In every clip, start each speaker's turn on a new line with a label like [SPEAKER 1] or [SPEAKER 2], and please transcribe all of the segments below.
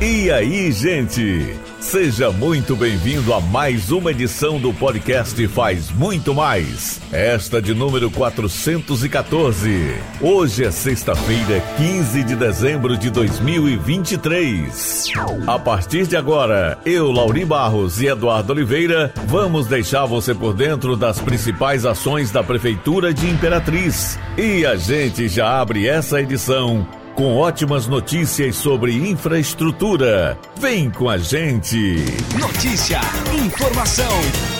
[SPEAKER 1] E aí, gente? Seja muito bem-vindo a mais uma edição do podcast Faz Muito Mais. Esta de número 414. Hoje é sexta-feira, 15 de dezembro de 2023. A partir de agora, eu, Lauri Barros e Eduardo Oliveira, vamos deixar você por dentro das principais ações da Prefeitura de Imperatriz. E a gente já abre essa edição com ótimas notícias sobre infraestrutura. Vem com a gente.
[SPEAKER 2] Notícia, informação.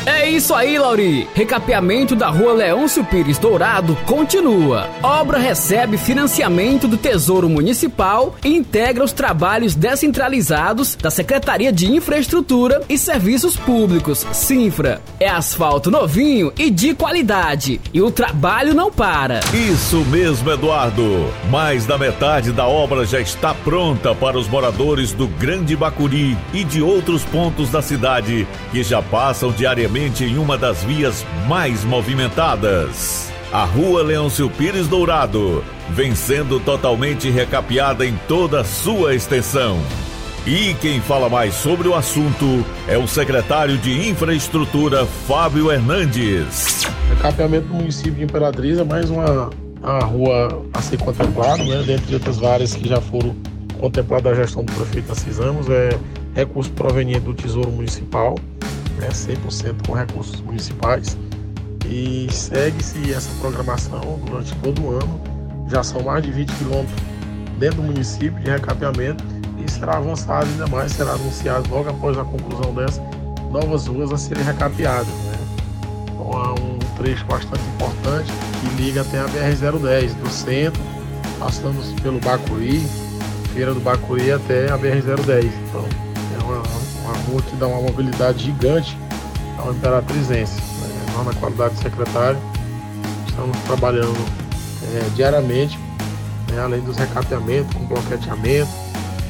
[SPEAKER 3] É isso aí, Lauri. Recapeamento da rua Leôncio Pires Dourado continua. Obra recebe financiamento do Tesouro Municipal e integra os trabalhos descentralizados da Secretaria de Infraestrutura e Serviços Públicos, Sinfra. É asfalto novinho e de qualidade. E o trabalho não para.
[SPEAKER 1] Isso mesmo, Eduardo. Mais da metade da obra já está pronta para os moradores do Grande Bacuri e de outros pontos da cidade que já passam diariamente em uma das vias mais movimentadas. A Rua Leôncio Pires Dourado vem sendo totalmente recapeada em toda a sua extensão. E quem fala mais sobre o assunto é o secretário de Infraestrutura, Fábio Hernandes.
[SPEAKER 4] Recapeamento do município de Imperatriz é mais uma, uma rua a ser contemplada, né? dentre de outras várias que já foram contempladas da gestão do prefeito Assis Ramos, é recurso proveniente do Tesouro Municipal, né? 100% com recursos municipais. E segue-se essa programação durante todo o ano. Já são mais de 20 quilômetros dentro do município de recapeamento e será avançado ainda mais, será anunciado logo após a conclusão dessa, novas ruas a serem recapeadas. Né? Então há um trecho bastante importante que liga até a BR-010, do centro, passando pelo Bacuri, Feira do Bacuri até a BR-010. Então é uma, uma rua que dá uma mobilidade gigante ao Imperatrizense. Né? Nós, na qualidade de secretário, estamos trabalhando é, diariamente, né? além dos recapeamentos, com bloqueteamento,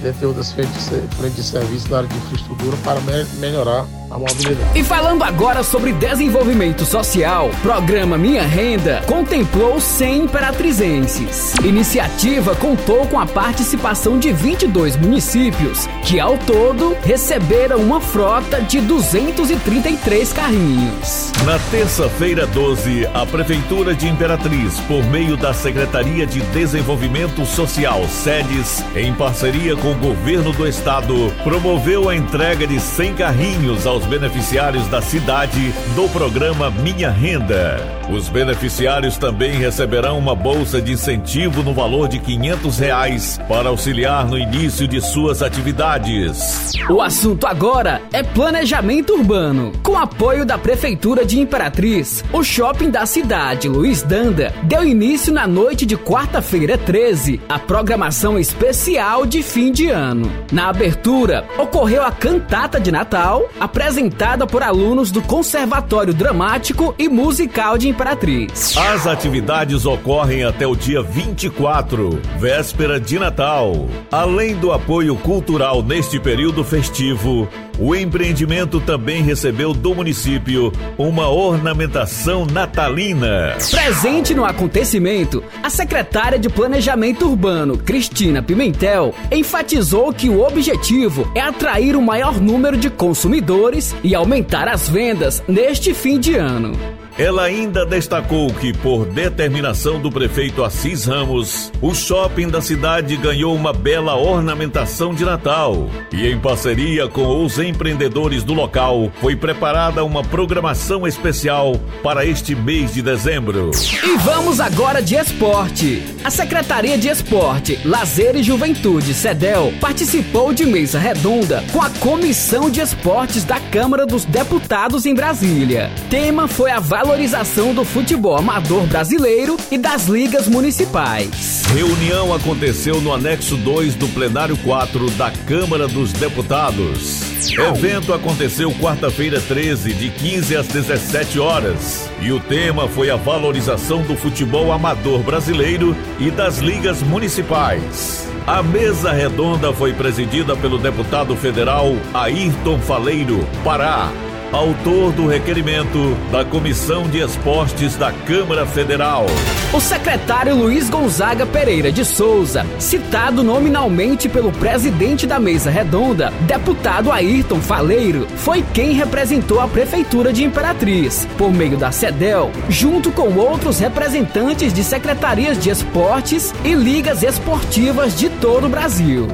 [SPEAKER 4] dentre outras frentes frente de serviço na área de infraestrutura para me melhorar a mobilidade.
[SPEAKER 3] E falando agora sobre desenvolvimento social, programa Minha Renda contemplou 100 imperatrizenses. Iniciativa contou com a participação de 22 municípios, que ao todo receberam uma frota de 233 carrinhos.
[SPEAKER 1] Na terça-feira 12, a Prefeitura de Imperatriz, por meio da Secretaria de Desenvolvimento Social, SEDES, em parceria com o Governo do Estado, promoveu a entrega de 100 carrinhos aos beneficiários da cidade do programa Minha Renda. Os beneficiários também receberão uma bolsa de incentivo no valor de 500 reais para auxiliar no início de suas atividades.
[SPEAKER 3] O assunto agora é planejamento urbano. Com apoio da Prefeitura de Imperatriz, o shopping da cidade, Luiz Danda, deu início na noite de quarta-feira 13 a programação especial de fim de ano. Na abertura, ocorreu a cantata de Natal, apresentada por alunos do Conservatório Dramático e Musical de Imperatriz.
[SPEAKER 1] As atividades ocorrem até o dia 24, véspera de Natal. Além do apoio cultural neste período festivo, o empreendimento também recebeu do município uma ornamentação natalina.
[SPEAKER 3] Presente no acontecimento, a secretária de Planejamento Urbano, Cristina Pimentel, enfatizou que o objetivo é atrair o maior número de consumidores e aumentar as vendas neste fim de ano.
[SPEAKER 1] Ela ainda destacou que, por determinação do prefeito Assis Ramos, o shopping da cidade ganhou uma bela ornamentação de Natal. E, em parceria com os empreendedores do local, foi preparada uma programação especial para este mês de dezembro.
[SPEAKER 3] E vamos agora de esporte. A Secretaria de Esporte, Lazer e Juventude, SEDEL, participou de mesa redonda com a Comissão de Esportes da Câmara dos Deputados em Brasília. Tema foi a valorização do futebol amador brasileiro e das ligas municipais.
[SPEAKER 1] Reunião aconteceu no anexo 2 do plenário 4 da Câmara dos Deputados. Evento aconteceu quarta-feira 13, de 15 às 17 horas. E o tema foi a valorização do futebol amador brasileiro e das ligas municipais. A mesa redonda foi presidida pelo deputado federal Ayrton Faleiro, Pará. Autor do requerimento da Comissão de Esportes da Câmara Federal.
[SPEAKER 3] O secretário Luiz Gonzaga Pereira de Souza, citado nominalmente pelo presidente da mesa redonda, deputado Ayrton Faleiro, foi quem representou a Prefeitura de Imperatriz, por meio da CEDEL, junto com outros representantes de secretarias de esportes e ligas esportivas de todo o Brasil.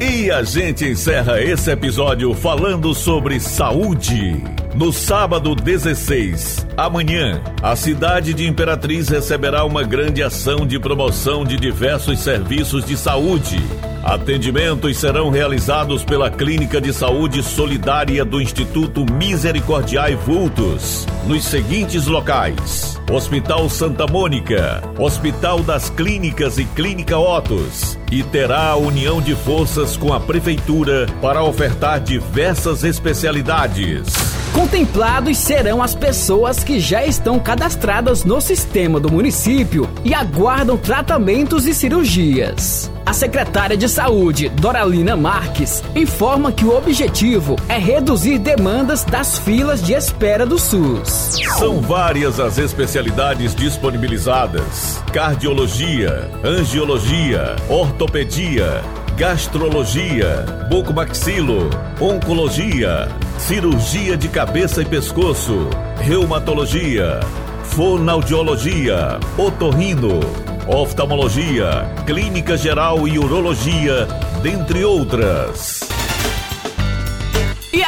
[SPEAKER 1] E a gente encerra esse episódio falando sobre saúde. No sábado 16, amanhã, a cidade de Imperatriz receberá uma grande ação de promoção de diversos serviços de saúde. Atendimentos serão realizados pela Clínica de Saúde Solidária do Instituto Misericordiai Vultos, nos seguintes locais: Hospital Santa Mônica, Hospital das Clínicas e Clínica Otos, e terá a união de forças com a Prefeitura para ofertar diversas especialidades.
[SPEAKER 3] Contemplados serão as pessoas que já estão cadastradas no sistema do município e aguardam tratamentos e cirurgias. A secretária de Saúde, Doralina Marques, informa que o objetivo é reduzir demandas das filas de espera do SUS.
[SPEAKER 1] São várias as especialidades disponibilizadas: cardiologia, angiologia, ortopedia, gastrologia, bucomaxilo, oncologia, cirurgia de cabeça e pescoço, reumatologia, fonoaudiologia, otorrino, oftalmologia, clínica geral e urologia, dentre outras.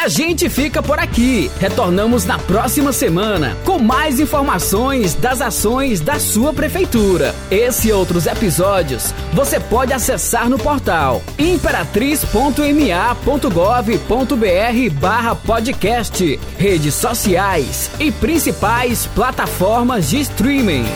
[SPEAKER 3] A gente fica por aqui. Retornamos na próxima semana com mais informações das ações da sua prefeitura. Esse e outros episódios você pode acessar no portal imperatriz.ma.gov.br/barra podcast, redes sociais e principais plataformas de streaming.